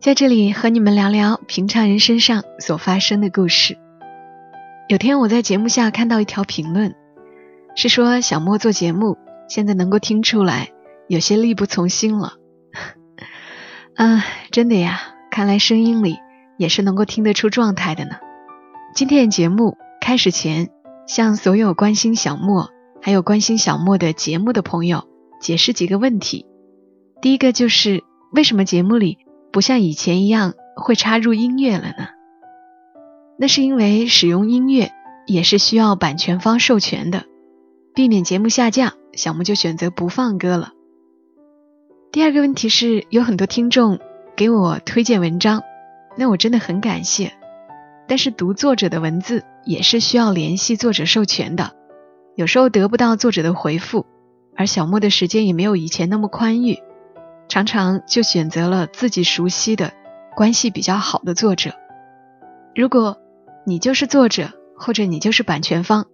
在这里和你们聊聊平常人身上所发生的故事。有天我在节目下看到一条评论，是说小莫做节目现在能够听出来有些力不从心了。嗯，真的呀，看来声音里也是能够听得出状态的呢。今天的节目开始前，向所有关心小莫。还有关心小莫的节目的朋友，解释几个问题。第一个就是为什么节目里不像以前一样会插入音乐了呢？那是因为使用音乐也是需要版权方授权的，避免节目下架，小莫就选择不放歌了。第二个问题是有很多听众给我推荐文章，那我真的很感谢，但是读作者的文字也是需要联系作者授权的。有时候得不到作者的回复，而小莫的时间也没有以前那么宽裕，常常就选择了自己熟悉的、关系比较好的作者。如果你就是作者，或者你就是版权方，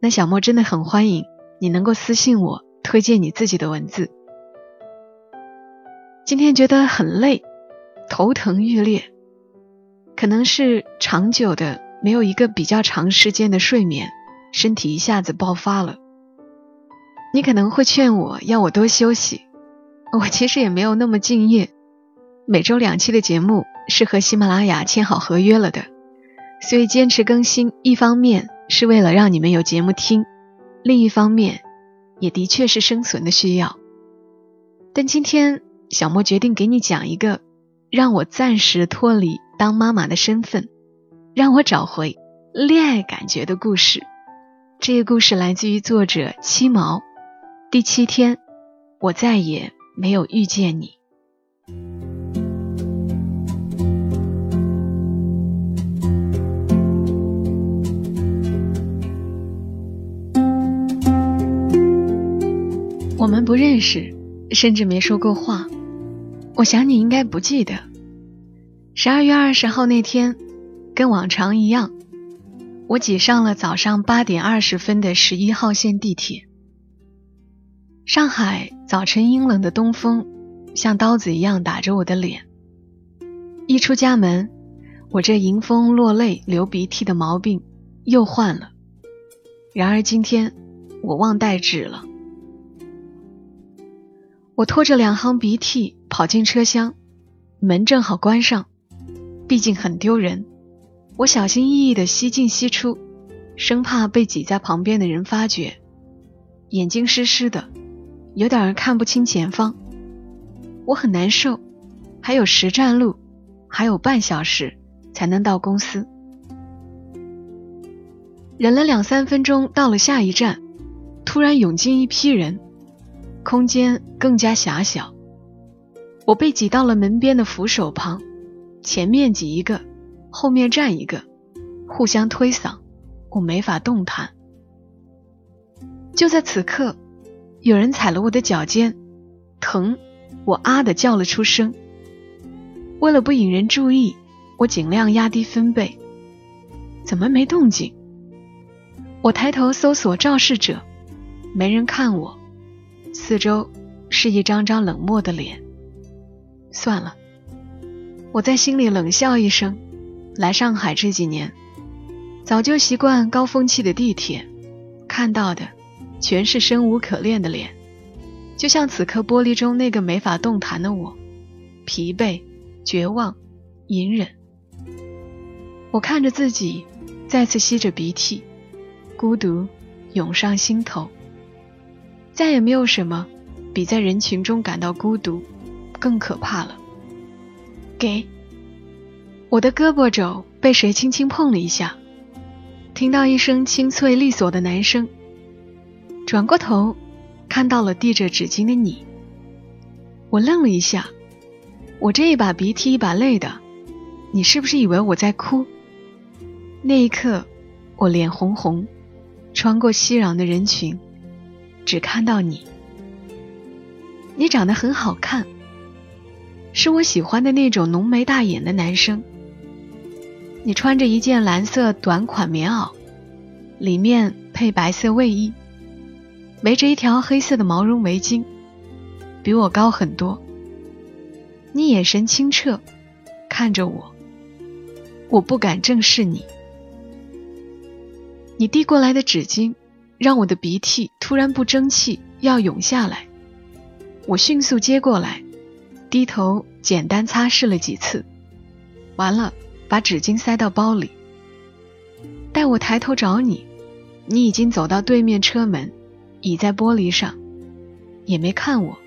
那小莫真的很欢迎你能够私信我推荐你自己的文字。今天觉得很累，头疼欲裂，可能是长久的没有一个比较长时间的睡眠。身体一下子爆发了，你可能会劝我要我多休息，我其实也没有那么敬业。每周两期的节目是和喜马拉雅签好合约了的，所以坚持更新，一方面是为了让你们有节目听，另一方面也的确是生存的需要。但今天小莫决定给你讲一个让我暂时脱离当妈妈的身份，让我找回恋爱感觉的故事。这个故事来自于作者七毛，第七天，我再也没有遇见你。我们不认识，甚至没说过话。我想你应该不记得，十二月二十号那天，跟往常一样。我挤上了早上八点二十分的十一号线地铁。上海早晨阴冷的东风，像刀子一样打着我的脸。一出家门，我这迎风落泪、流鼻涕的毛病又患了。然而今天，我忘带纸了。我拖着两行鼻涕跑进车厢，门正好关上，毕竟很丢人。我小心翼翼地吸进吸出，生怕被挤在旁边的人发觉。眼睛湿湿的，有点看不清前方。我很难受，还有十站路，还有半小时才能到公司。忍了两三分钟，到了下一站，突然涌进一批人，空间更加狭小。我被挤到了门边的扶手旁，前面挤一个。后面站一个，互相推搡，我没法动弹。就在此刻，有人踩了我的脚尖，疼，我啊的叫了出声。为了不引人注意，我尽量压低分贝。怎么没动静？我抬头搜索肇事者，没人看我，四周是一张张冷漠的脸。算了，我在心里冷笑一声。来上海这几年，早就习惯高峰期的地铁，看到的全是生无可恋的脸，就像此刻玻璃中那个没法动弹的我，疲惫、绝望、隐忍。我看着自己，再次吸着鼻涕，孤独涌上心头。再也没有什么比在人群中感到孤独更可怕了。给。我的胳膊肘被谁轻轻碰了一下，听到一声清脆利索的男声。转过头，看到了递着纸巾的你。我愣了一下，我这一把鼻涕一把泪的，你是不是以为我在哭？那一刻，我脸红红，穿过熙攘的人群，只看到你。你长得很好看，是我喜欢的那种浓眉大眼的男生。你穿着一件蓝色短款棉袄，里面配白色卫衣，围着一条黑色的毛绒围巾，比我高很多。你眼神清澈，看着我，我不敢正视你。你递过来的纸巾，让我的鼻涕突然不争气，要涌下来。我迅速接过来，低头简单擦拭了几次，完了，把纸巾塞到包里。待我抬头找你，你已经走到对面车门，倚在玻璃上，也没看我，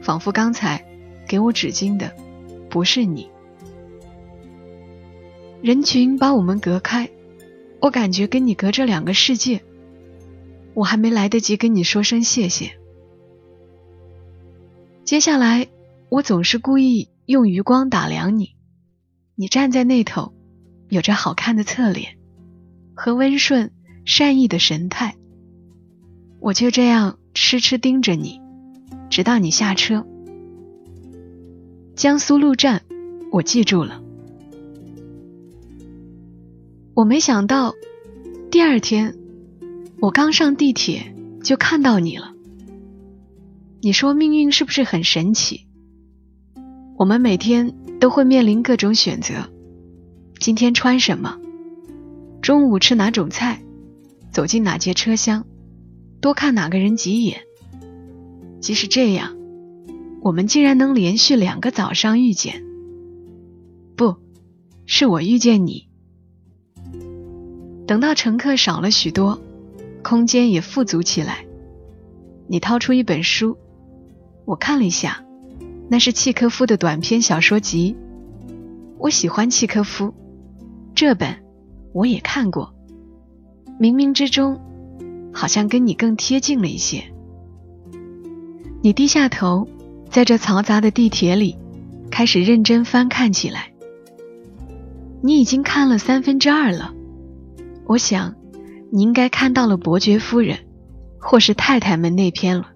仿佛刚才给我纸巾的不是你。人群把我们隔开。我感觉跟你隔着两个世界，我还没来得及跟你说声谢谢。接下来，我总是故意用余光打量你，你站在那头，有着好看的侧脸和温顺善意的神态，我就这样痴痴盯着你，直到你下车。江苏路站，我记住了。我没想到，第二天我刚上地铁就看到你了。你说命运是不是很神奇？我们每天都会面临各种选择：今天穿什么？中午吃哪种菜？走进哪节车厢？多看哪个人几眼？即使这样，我们竟然能连续两个早上遇见。不是我遇见你。等到乘客少了许多，空间也富足起来。你掏出一本书，我看了一下，那是契科夫的短篇小说集。我喜欢契科夫，这本我也看过。冥冥之中，好像跟你更贴近了一些。你低下头，在这嘈杂的地铁里，开始认真翻看起来。你已经看了三分之二了。我想，你应该看到了伯爵夫人，或是太太们那篇了。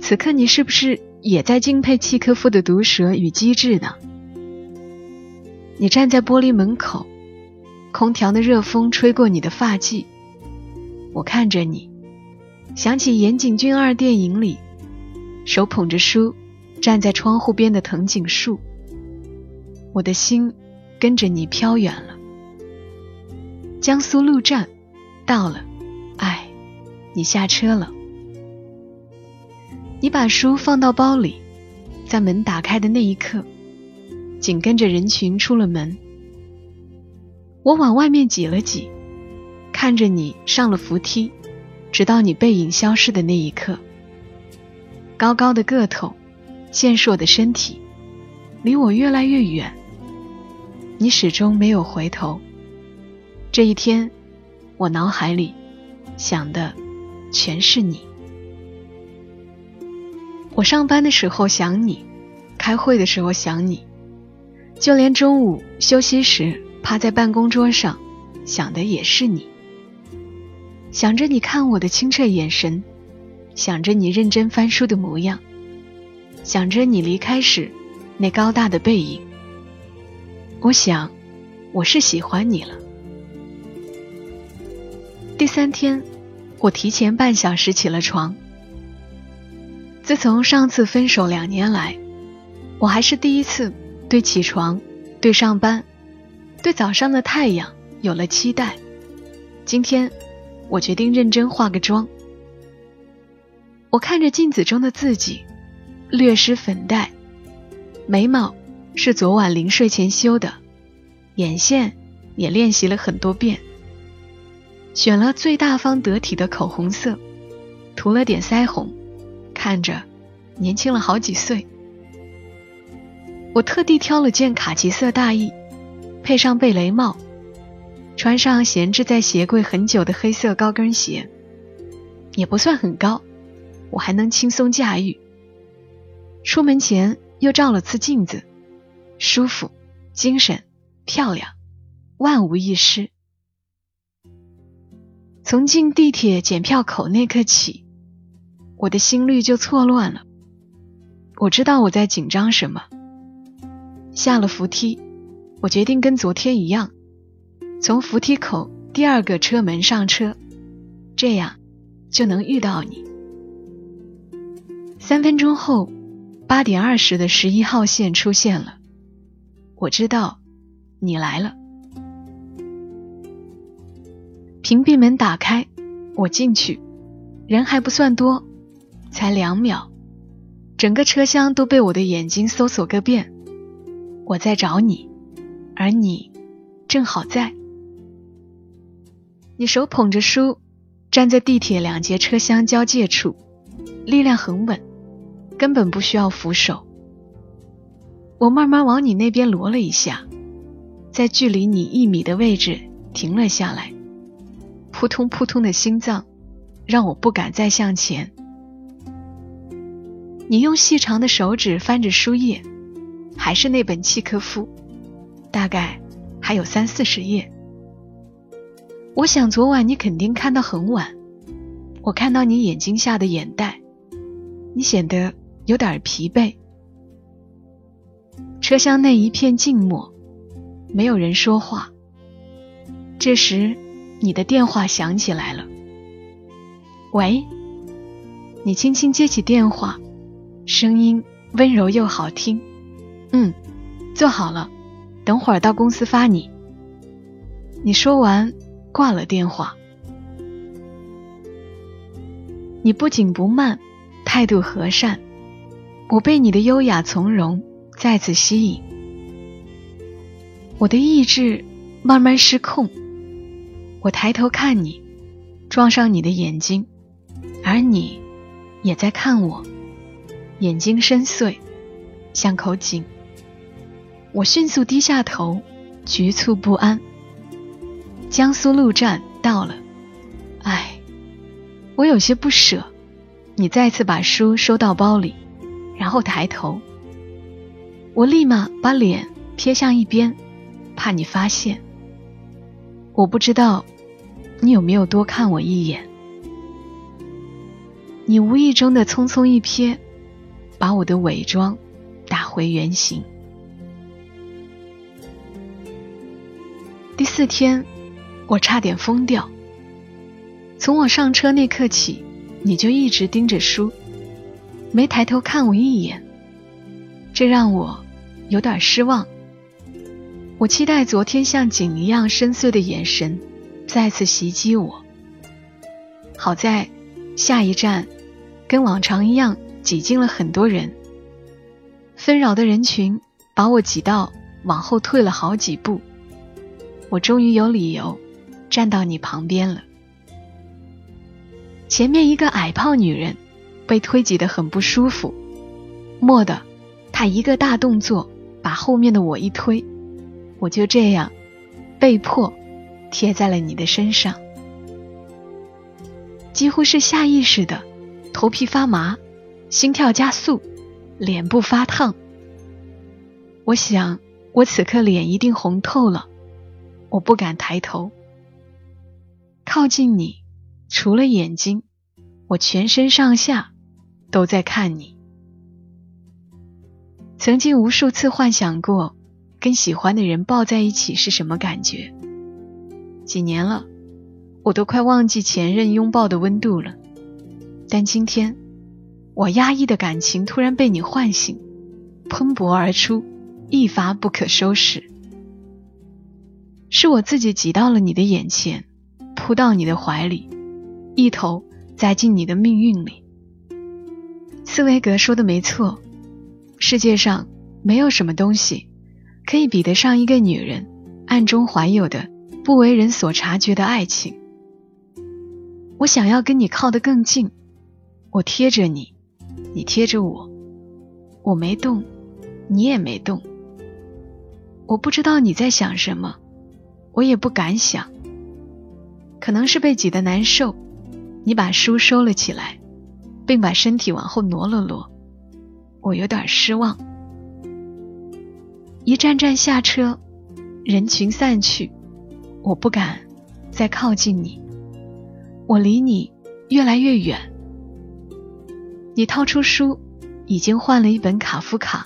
此刻你是不是也在敬佩契科夫的毒舌与机智呢？你站在玻璃门口，空调的热风吹过你的发髻，我看着你，想起岩井俊二电影里，手捧着书站在窗户边的藤井树，我的心跟着你飘远了。江苏路站到了，哎，你下车了。你把书放到包里，在门打开的那一刻，紧跟着人群出了门。我往外面挤了挤，看着你上了扶梯，直到你背影消失的那一刻。高高的个头，健硕的身体，离我越来越远。你始终没有回头。这一天，我脑海里想的全是你。我上班的时候想你，开会的时候想你，就连中午休息时趴在办公桌上想的也是你。想着你看我的清澈眼神，想着你认真翻书的模样，想着你离开时那高大的背影。我想，我是喜欢你了。第三天，我提前半小时起了床。自从上次分手两年来，我还是第一次对起床、对上班、对早上的太阳有了期待。今天，我决定认真化个妆。我看着镜子中的自己，略施粉黛，眉毛是昨晚临睡前修的，眼线也练习了很多遍。选了最大方得体的口红色，涂了点腮红，看着年轻了好几岁。我特地挑了件卡其色大衣，配上贝雷帽，穿上闲置在鞋柜很久的黑色高跟鞋，也不算很高，我还能轻松驾驭。出门前又照了次镜子，舒服精神、漂亮，万无一失。从进地铁检票口那刻起，我的心率就错乱了。我知道我在紧张什么。下了扶梯，我决定跟昨天一样，从扶梯口第二个车门上车，这样就能遇到你。三分钟后，八点二十的十一号线出现了。我知道你来了。屏蔽门打开，我进去，人还不算多，才两秒，整个车厢都被我的眼睛搜索个遍。我在找你，而你正好在。你手捧着书，站在地铁两节车厢交界处，力量很稳，根本不需要扶手。我慢慢往你那边挪了一下，在距离你一米的位置停了下来。扑通扑通的心脏，让我不敢再向前。你用细长的手指翻着书页。还是那本契科夫，大概还有三四十页。我想昨晚你肯定看到很晚，我看到你眼睛下的眼袋，你显得有点疲惫。车厢内一片静默，没有人说话。这时，你的电话响起来了。喂，你轻轻接起电话，声音温柔又好听。嗯，做好了，等会儿到公司发你。你说完，挂了电话。你不紧不慢，态度和善，我被你的优雅从容再次吸引。我的意志慢慢失控，我抬头看你，撞上你的眼睛，而你也在看我，眼睛深邃，像口井。我迅速低下头，局促不安。江苏路站到了，唉，我有些不舍。你再次把书收到包里，然后抬头。我立马把脸撇向一边，怕你发现。我不知道你有没有多看我一眼。你无意中的匆匆一瞥，把我的伪装打回原形。第四天，我差点疯掉。从我上车那刻起，你就一直盯着书，没抬头看我一眼，这让我有点失望。我期待昨天像井一样深邃的眼神再次袭击我。好在下一站跟往常一样挤进了很多人，纷扰的人群把我挤到往后退了好几步。我终于有理由站到你旁边了。前面一个矮胖女人被推挤得很不舒服，蓦地，她一个大动作把后面的我一推，我就这样被迫贴在了你的身上。几乎是下意识的，头皮发麻，心跳加速，脸部发烫。我想，我此刻脸一定红透了。我不敢抬头，靠近你，除了眼睛，我全身上下都在看你。曾经无数次幻想过跟喜欢的人抱在一起是什么感觉，几年了，我都快忘记前任拥抱的温度了。但今天，我压抑的感情突然被你唤醒，喷薄而出，一发不可收拾。是我自己挤到了你的眼前，扑到你的怀里，一头栽进你的命运里。茨威格说的没错，世界上没有什么东西可以比得上一个女人暗中怀有的不为人所察觉的爱情。我想要跟你靠得更近，我贴着你，你贴着我，我没动，你也没动。我不知道你在想什么。我也不敢想，可能是被挤得难受，你把书收了起来，并把身体往后挪了挪。我有点失望。一站站下车，人群散去，我不敢再靠近你，我离你越来越远。你掏出书，已经换了一本卡夫卡，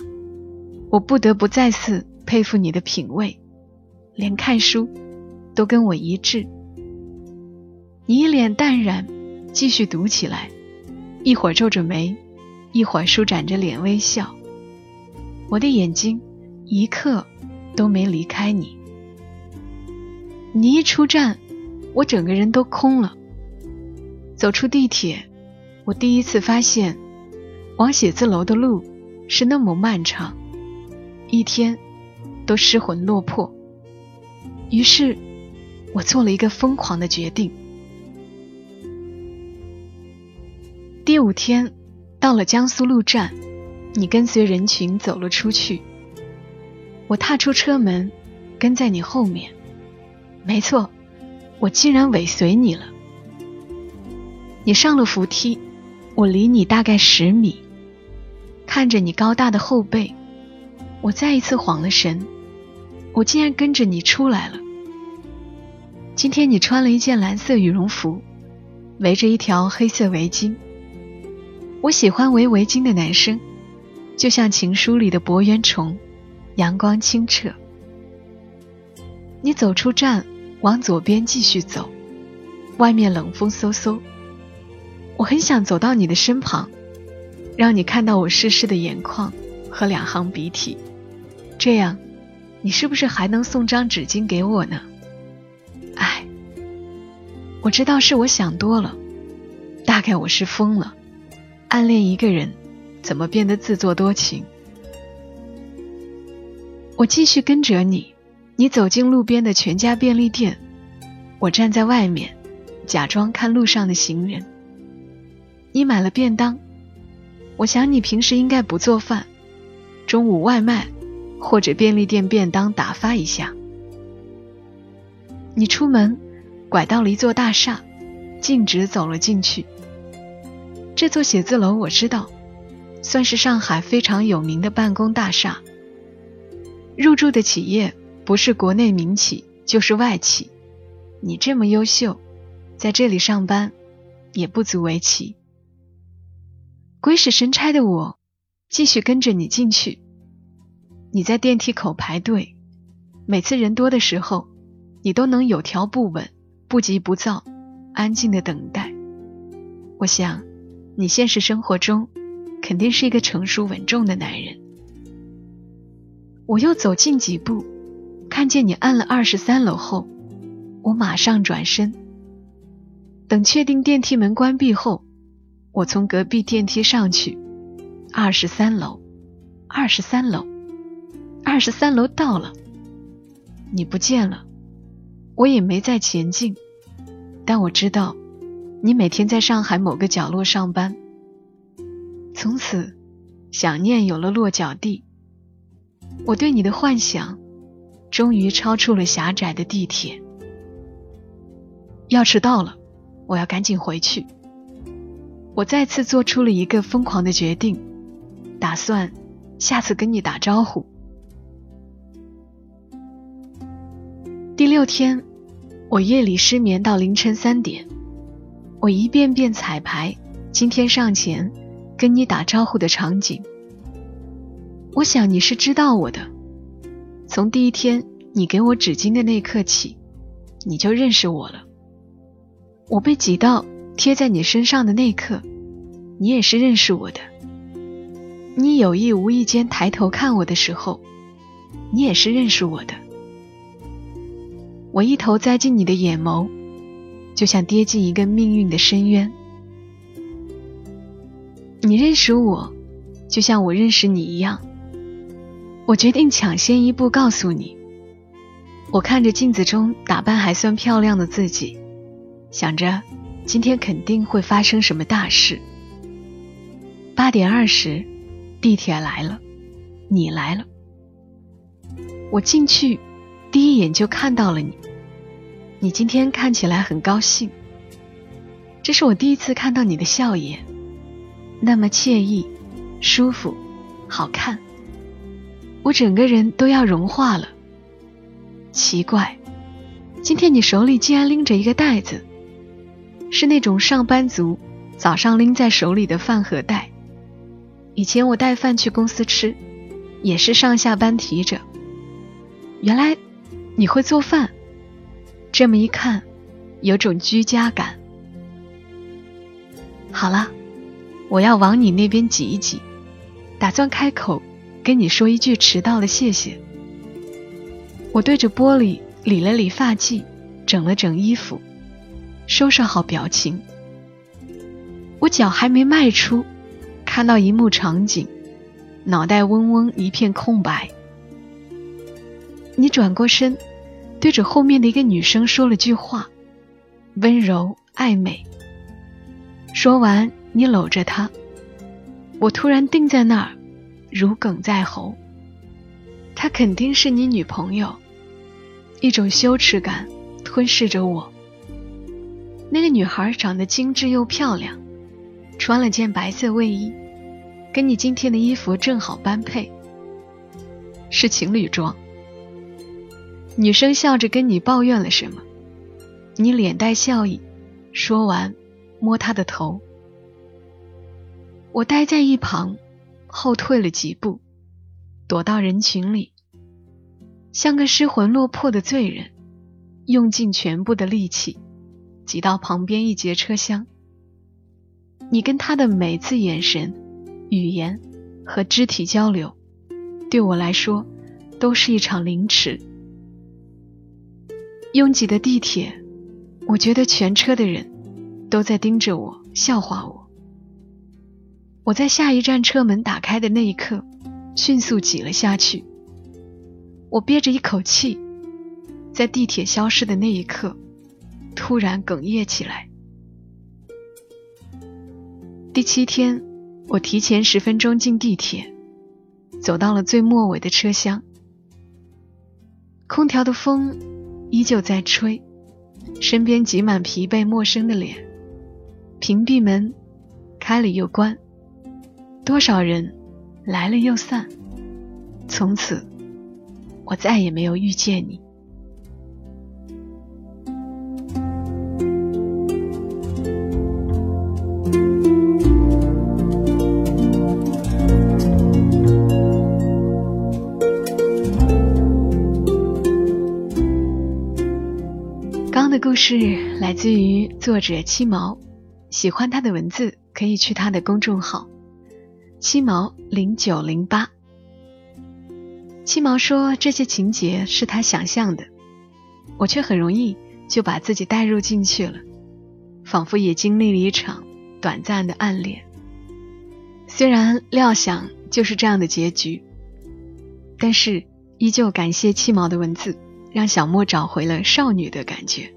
我不得不再次佩服你的品味，连看书都跟我一致。你一脸淡然，继续读起来，一会儿皱着眉，一会儿舒展着脸微笑。我的眼睛一刻都没离开你。你一出站，我整个人都空了。走出地铁，我第一次发现，往写字楼的路是那么漫长，一天都失魂落魄。于是，我做了一个疯狂的决定。第五天，到了江苏路站，你跟随人群走了出去。我踏出车门，跟在你后面。没错，我竟然尾随你了。你上了扶梯，我离你大概十米，看着你高大的后背，我再一次晃了神。我竟然跟着你出来了。今天你穿了一件蓝色羽绒服，围着一条黑色围巾。我喜欢围围巾的男生，就像情书里的博圆虫，阳光清澈。你走出站，往左边继续走，外面冷风嗖嗖。我很想走到你的身旁，让你看到我湿湿的眼眶和两行鼻涕，这样，你是不是还能送张纸巾给我呢？唉，我知道是我想多了，大概我是疯了。暗恋一个人，怎么变得自作多情？我继续跟着你，你走进路边的全家便利店，我站在外面，假装看路上的行人。你买了便当，我想你平时应该不做饭，中午外卖或者便利店便当打发一下。你出门，拐到了一座大厦，径直走了进去。这座写字楼我知道，算是上海非常有名的办公大厦。入驻的企业不是国内民企就是外企，你这么优秀，在这里上班也不足为奇。鬼使神差的我，继续跟着你进去。你在电梯口排队，每次人多的时候，你都能有条不紊、不急不躁、安静的等待。我想。你现实生活中肯定是一个成熟稳重的男人。我又走近几步，看见你按了二十三楼后，我马上转身。等确定电梯门关闭后，我从隔壁电梯上去。二十三楼，二十三楼，二十三楼到了。你不见了，我也没再前进，但我知道。你每天在上海某个角落上班，从此想念有了落脚地。我对你的幻想，终于超出了狭窄的地铁。要迟到了，我要赶紧回去。我再次做出了一个疯狂的决定，打算下次跟你打招呼。第六天，我夜里失眠到凌晨三点。我一遍遍彩排今天上前跟你打招呼的场景。我想你是知道我的，从第一天你给我纸巾的那刻起，你就认识我了。我被挤到贴在你身上的那刻，你也是认识我的。你有意无意间抬头看我的时候，你也是认识我的。我一头栽进你的眼眸。就像跌进一个命运的深渊。你认识我，就像我认识你一样。我决定抢先一步告诉你。我看着镜子中打扮还算漂亮的自己，想着今天肯定会发生什么大事。八点二十，地铁来了，你来了。我进去，第一眼就看到了你。你今天看起来很高兴，这是我第一次看到你的笑颜，那么惬意、舒服、好看。我整个人都要融化了。奇怪，今天你手里竟然拎着一个袋子，是那种上班族早上拎在手里的饭盒袋。以前我带饭去公司吃，也是上下班提着。原来你会做饭，这么一看，有种居家感。好了，我要往你那边挤一挤，打算开口跟你说一句迟到了谢谢。我对着玻璃理了理发髻，整了整衣服，收拾好表情。我脚还没迈出。看到一幕场景，脑袋嗡嗡一片空白。你转过身，对着后面的一个女生说了句话，温柔暧昧。说完，你搂着她，我突然定在那儿，如鲠在喉。她肯定是你女朋友，一种羞耻感吞噬着我。那个女孩长得精致又漂亮，穿了件白色卫衣。跟你今天的衣服正好般配，是情侣装。女生笑着跟你抱怨了什么，你脸带笑意，说完，摸她的头。我待在一旁，后退了几步，躲到人群里，像个失魂落魄的罪人，用尽全部的力气，挤到旁边一节车厢。你跟他的每次眼神。语言和肢体交流，对我来说都是一场凌迟。拥挤的地铁，我觉得全车的人都在盯着我，笑话我。我在下一站车门打开的那一刻，迅速挤了下去。我憋着一口气，在地铁消失的那一刻，突然哽咽起来。第七天。我提前十分钟进地铁，走到了最末尾的车厢。空调的风依旧在吹，身边挤满疲惫陌生的脸。屏蔽门开了又关，多少人来了又散。从此，我再也没有遇见你。故事来自于作者七毛，喜欢他的文字可以去他的公众号七毛零九零八。七毛说这些情节是他想象的，我却很容易就把自己带入进去了，仿佛也经历了一场短暂的暗恋。虽然料想就是这样的结局，但是依旧感谢七毛的文字，让小莫找回了少女的感觉。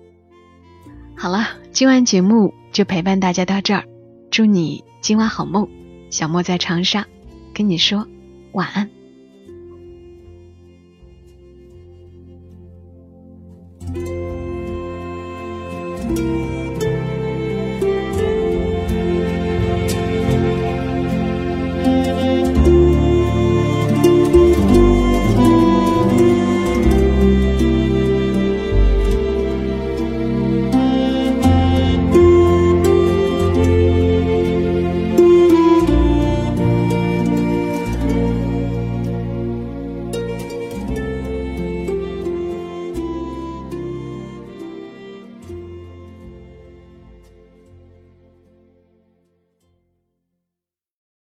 好了，今晚节目就陪伴大家到这儿，祝你今晚好梦。小莫在长沙，跟你说晚安。